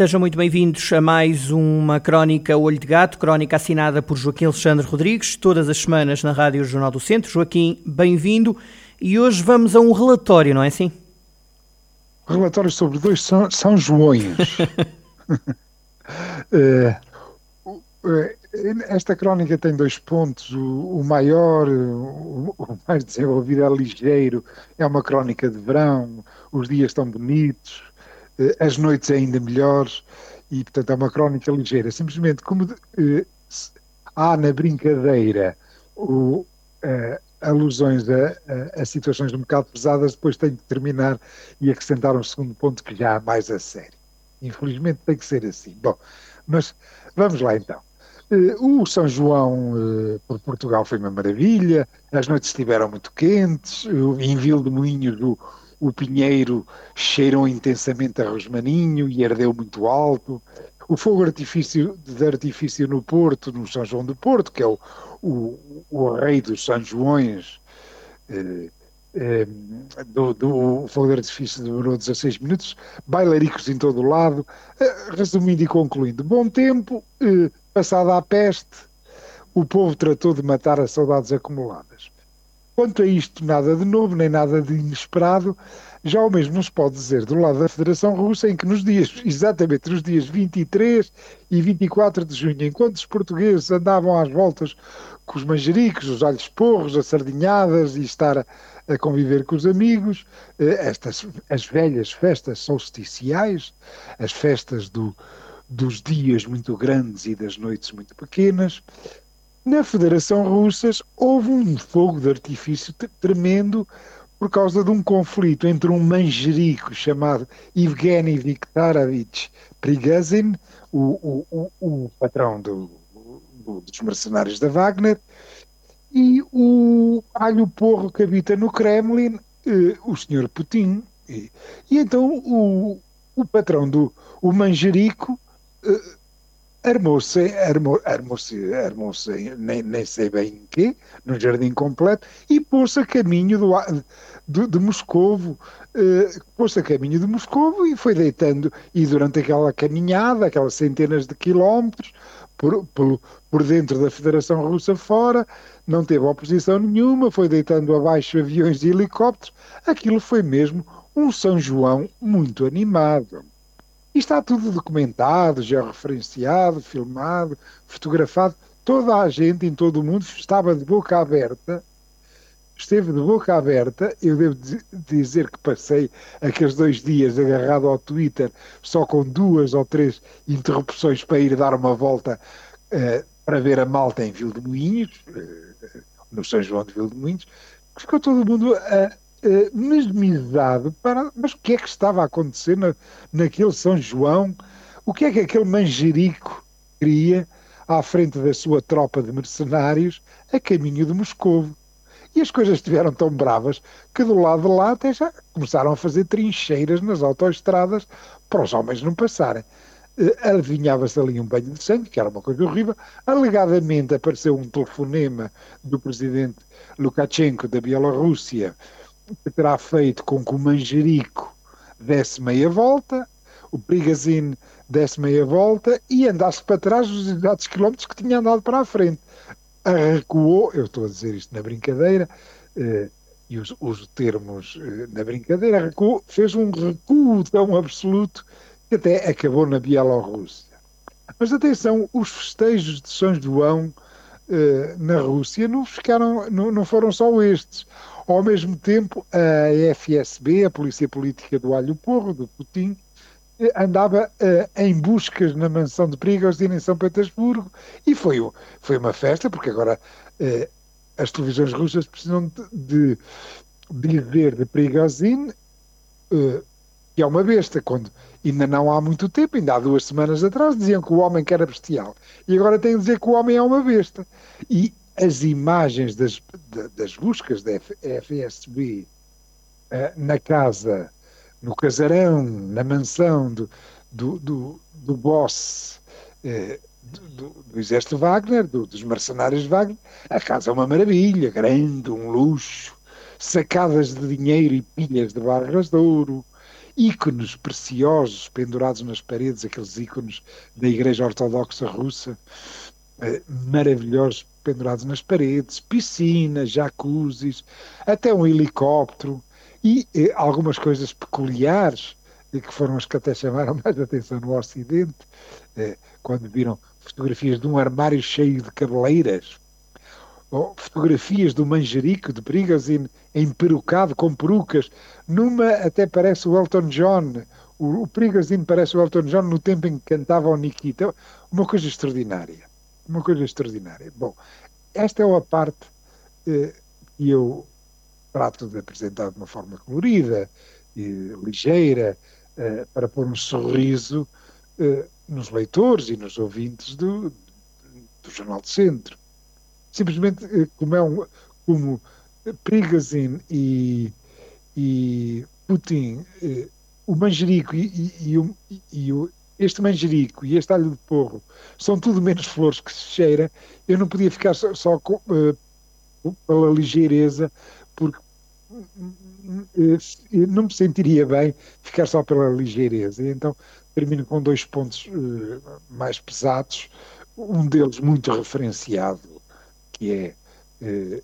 Sejam muito bem-vindos a mais uma crónica Olho de Gato, crónica assinada por Joaquim Alexandre Rodrigues, todas as semanas na Rádio Jornal do Centro. Joaquim, bem-vindo. E hoje vamos a um relatório, não é assim? Relatório sobre dois São, São Joões. é, esta crónica tem dois pontos. O, o maior, o, o, mais desenvolvido, é ligeiro. É uma crónica de verão, os dias estão bonitos, eh, as noites ainda melhores, e portanto é uma crónica ligeira. Simplesmente como eh, há na brincadeira o, eh, alusões a, a, a, situações um bocado pesadas, depois tenho que terminar e acrescentar um segundo ponto que já é mais a sério. Infelizmente tem que ser assim. Bom, mas vamos lá então. O São João por Portugal foi uma maravilha, as noites estiveram muito quentes, em Vil de Moinhos o, o pinheiro cheirou intensamente a rosmaninho e ardeu muito alto. O fogo artifício, de artifício no Porto, no São João do Porto, que é o, o, o rei dos São Joões, eh, eh, do, do, fogo de artifício demorou 16 minutos, bailaricos em todo o lado. Eh, resumindo e concluindo, bom tempo, eh, passada a peste, o povo tratou de matar as saudades acumuladas. Quanto a isto, nada de novo, nem nada de inesperado. Já o mesmo se pode dizer do lado da Federação Russa, em que nos dias, exatamente nos dias 23 e 24 de junho, enquanto os portugueses andavam às voltas com os manjericos, os alhos porros, as sardinhadas e estar a, a conviver com os amigos, eh, estas, as velhas festas solsticiais, as festas do, dos dias muito grandes e das noites muito pequenas, na Federação Russa houve um fogo de artifício tremendo por causa de um conflito entre um manjerico chamado Evgeny Viktorovich Prigazhin, o, o, o, o patrão do, do, dos mercenários da Wagner, e o alho porro que habita no Kremlin, eh, o senhor Putin. E, e, então o, o patrão do o manjerico eh, armou-se, armou-se, armou-se nem, nem sei bem em quê, no jardim completo, e pôs-se a caminho do, do, de Moscovo, uh, pôs-se a caminho de Moscovo e foi deitando, e durante aquela caminhada, aquelas centenas de quilómetros, por, por, por dentro da Federação Russa fora, não teve oposição nenhuma, foi deitando abaixo aviões e helicópteros, aquilo foi mesmo um São João muito animado. E está tudo documentado, georreferenciado, filmado, fotografado. Toda a gente em todo o mundo estava de boca aberta, esteve de boca aberta. Eu devo dizer que passei aqueles dois dias agarrado ao Twitter só com duas ou três interrupções para ir dar uma volta uh, para ver a malta em Vildemoinhos, uh, no São João de Vildemoinhos. Ficou todo mundo a uh, mesmizado para. Mas o que é que estava a acontecer na, naquele São João? O que é que aquele manjerico queria à frente da sua tropa de mercenários a caminho de Moscovo? E as coisas estiveram tão bravas que do lado de lá até já começaram a fazer trincheiras nas autoestradas para os homens não passarem. Uh, Adivinhava-se ali um banho de sangue, que era uma coisa horrível. Alegadamente apareceu um telefonema do presidente Lukashenko da Bielorrússia terá feito com que o Manjerico desse meia volta, o Prigazine desse meia volta e andasse para trás dos exatos quilómetros que tinha andado para a frente. Recuou, eu estou a dizer isto na brincadeira, eh, e os, os termos eh, na brincadeira, recuou, fez um recuo tão absoluto que até acabou na Bielorrússia. Mas atenção, os festejos de São João eh, na Rússia não, ficaram, não, não foram só estes. Ao mesmo tempo, a FSB, a Polícia Política do Alho Porro, do Putin, eh, andava uh, em buscas na mansão de Prigozhin em São Petersburgo e foi, foi uma festa, porque agora uh, as televisões russas precisam de, de dizer de Prigozhin uh, que é uma besta, quando ainda não há muito tempo, ainda há duas semanas atrás, diziam que o homem que era bestial. E agora têm de dizer que o homem é uma besta. E as imagens das, das buscas da FSB uh, na casa, no casarão, na mansão do, do, do, do boss uh, do, do, exército Wagner, dos mercenários Wagner, a casa é uma maravilha, grande, um luxo, sacadas de dinheiro e pilhas de barras de ouro, ícones preciosos pendurados nas paredes, aqueles ícones da Igreja Ortodoxa Russa, eh, maravilhosos pendurados nas paredes, piscinas, jacuzzis, até um helicóptero e eh, algumas coisas peculiares eh, que foram as que até chamaram mais atenção no Ocidente, eh, quando viram fotografias de um armário cheio de cabeleiras, ou fotografias do manjerico de Prigazine emperucado com perucas, numa até parece o Elton John, o, o Prigazine parece o Elton John no tempo em que cantava o Nikita, uma coisa extraordinária, uma coisa extraordinária. Bom, esta é a parte eh, que eu trato de apresentar de uma forma colorida e ligeira, eh, para pôr um sorriso eh, nos leitores e nos ouvintes do, do Jornal do Centro. Simplesmente eh, como é um como Prigazine e, e Putin, eh, o manjerico e, e, e, e o, este manjerico e este alho de porro são tudo menos flores que se cheira, eu não podia ficar só, só com, uh, pela ligeireza, porque uh, não me sentiria bem ficar só pela ligeireza. Então termino com dois pontos uh, mais pesados, um deles muito referenciado, que é, uh,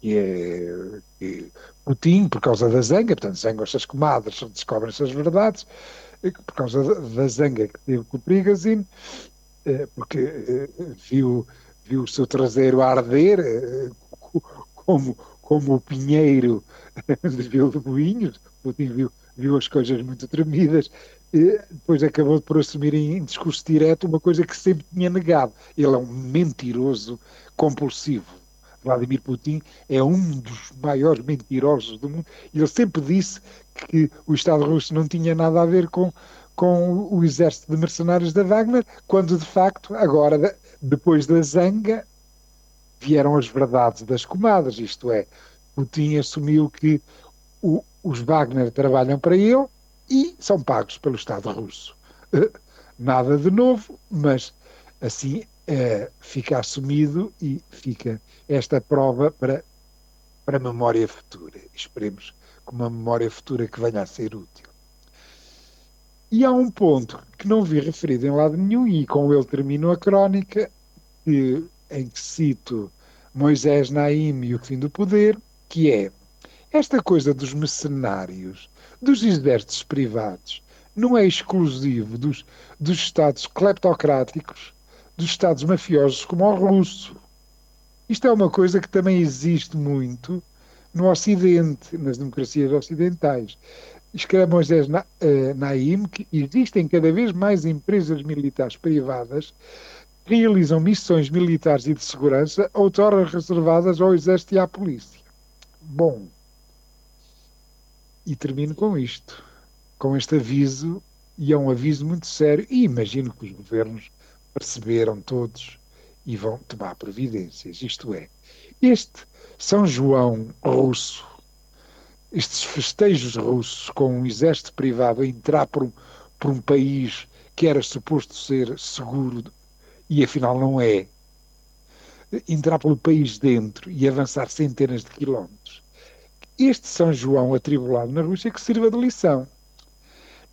que é, que Putin, por causa da zanga, portanto, zangam estas comadres, descobrem essas verdades, por causa da, zanga que teve com o Prigazine, porque viu, viu o seu traseiro arder, como, como o pinheiro de Vila de Boinhos, Putin viu, viu as coisas muito tremidas depois acabou por assumir em discurso direto uma coisa que sempre tinha negado. Ele é um mentiroso compulsivo. Vladimir Putin é um dos maiores mentirosos do mundo. Ele sempre disse que o Estado russo não tinha nada a ver com, com o exército de mercenários da Wagner, quando de facto, agora, depois da zanga, vieram as verdades das comadres. Isto é, Putin assumiu que o, os Wagner trabalham para ele e são pagos pelo Estado russo. Eh, nada de novo, mas assim fica assumido e fica esta prova para, para a memória futura. Esperemos que uma memória futura que venha a ser útil. E há um ponto que não vi referido em lado nenhum, e com ele termino a crónica, que, em que cito Moisés Naim e o fim do poder, que é esta coisa dos mercenários dos exércitos privados não é exclusivo dos, dos Estados cleptocráticos, dos Estados mafiosos como o russo. Isto é uma coisa que também existe muito no Ocidente, nas democracias ocidentais. Escreve Moisés eh, Naim que existem cada vez mais empresas militares privadas que realizam missões militares e de segurança outrora reservadas ao exército e à polícia. Bom, e termino com isto, com este aviso, e é um aviso muito sério, e imagino que os governos perceberam todos e vão tomar providências. Isto é, este São João russo, estes festejos russos com um exército privado a entrar por um, por um país que era suposto ser seguro e afinal não é, entrar pelo país dentro e avançar centenas de quilómetros este São João atribulado na Rússia que sirva de lição.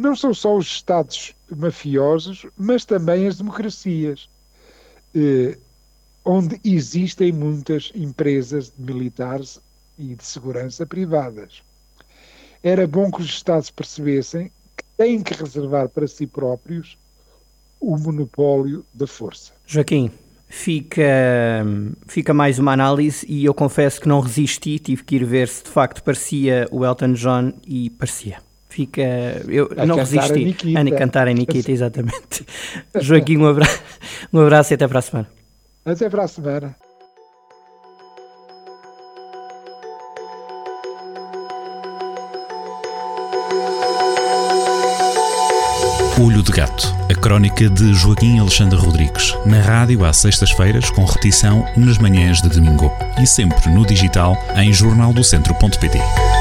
Não são só os Estados mafiosos, mas também as democracias, eh, onde existem muitas empresas militares e de segurança privadas. Era bom que os Estados percebessem que têm que reservar para si próprios o monopólio da força. Joaquim, fica, fica mais uma análise e eu confesso que não resisti, tive que ir ver se de facto parecia o Elton John e parecia. Fica, eu a não resisti a, a cantar em Nikita, exatamente. Joaquim, um abraço, um abraço e até para a semana. Até para a semana. Olho de Gato, a crónica de Joaquim Alexandre Rodrigues, na rádio às sextas-feiras, com repetição nas manhãs de domingo e sempre no digital em jornaldocentro.pt.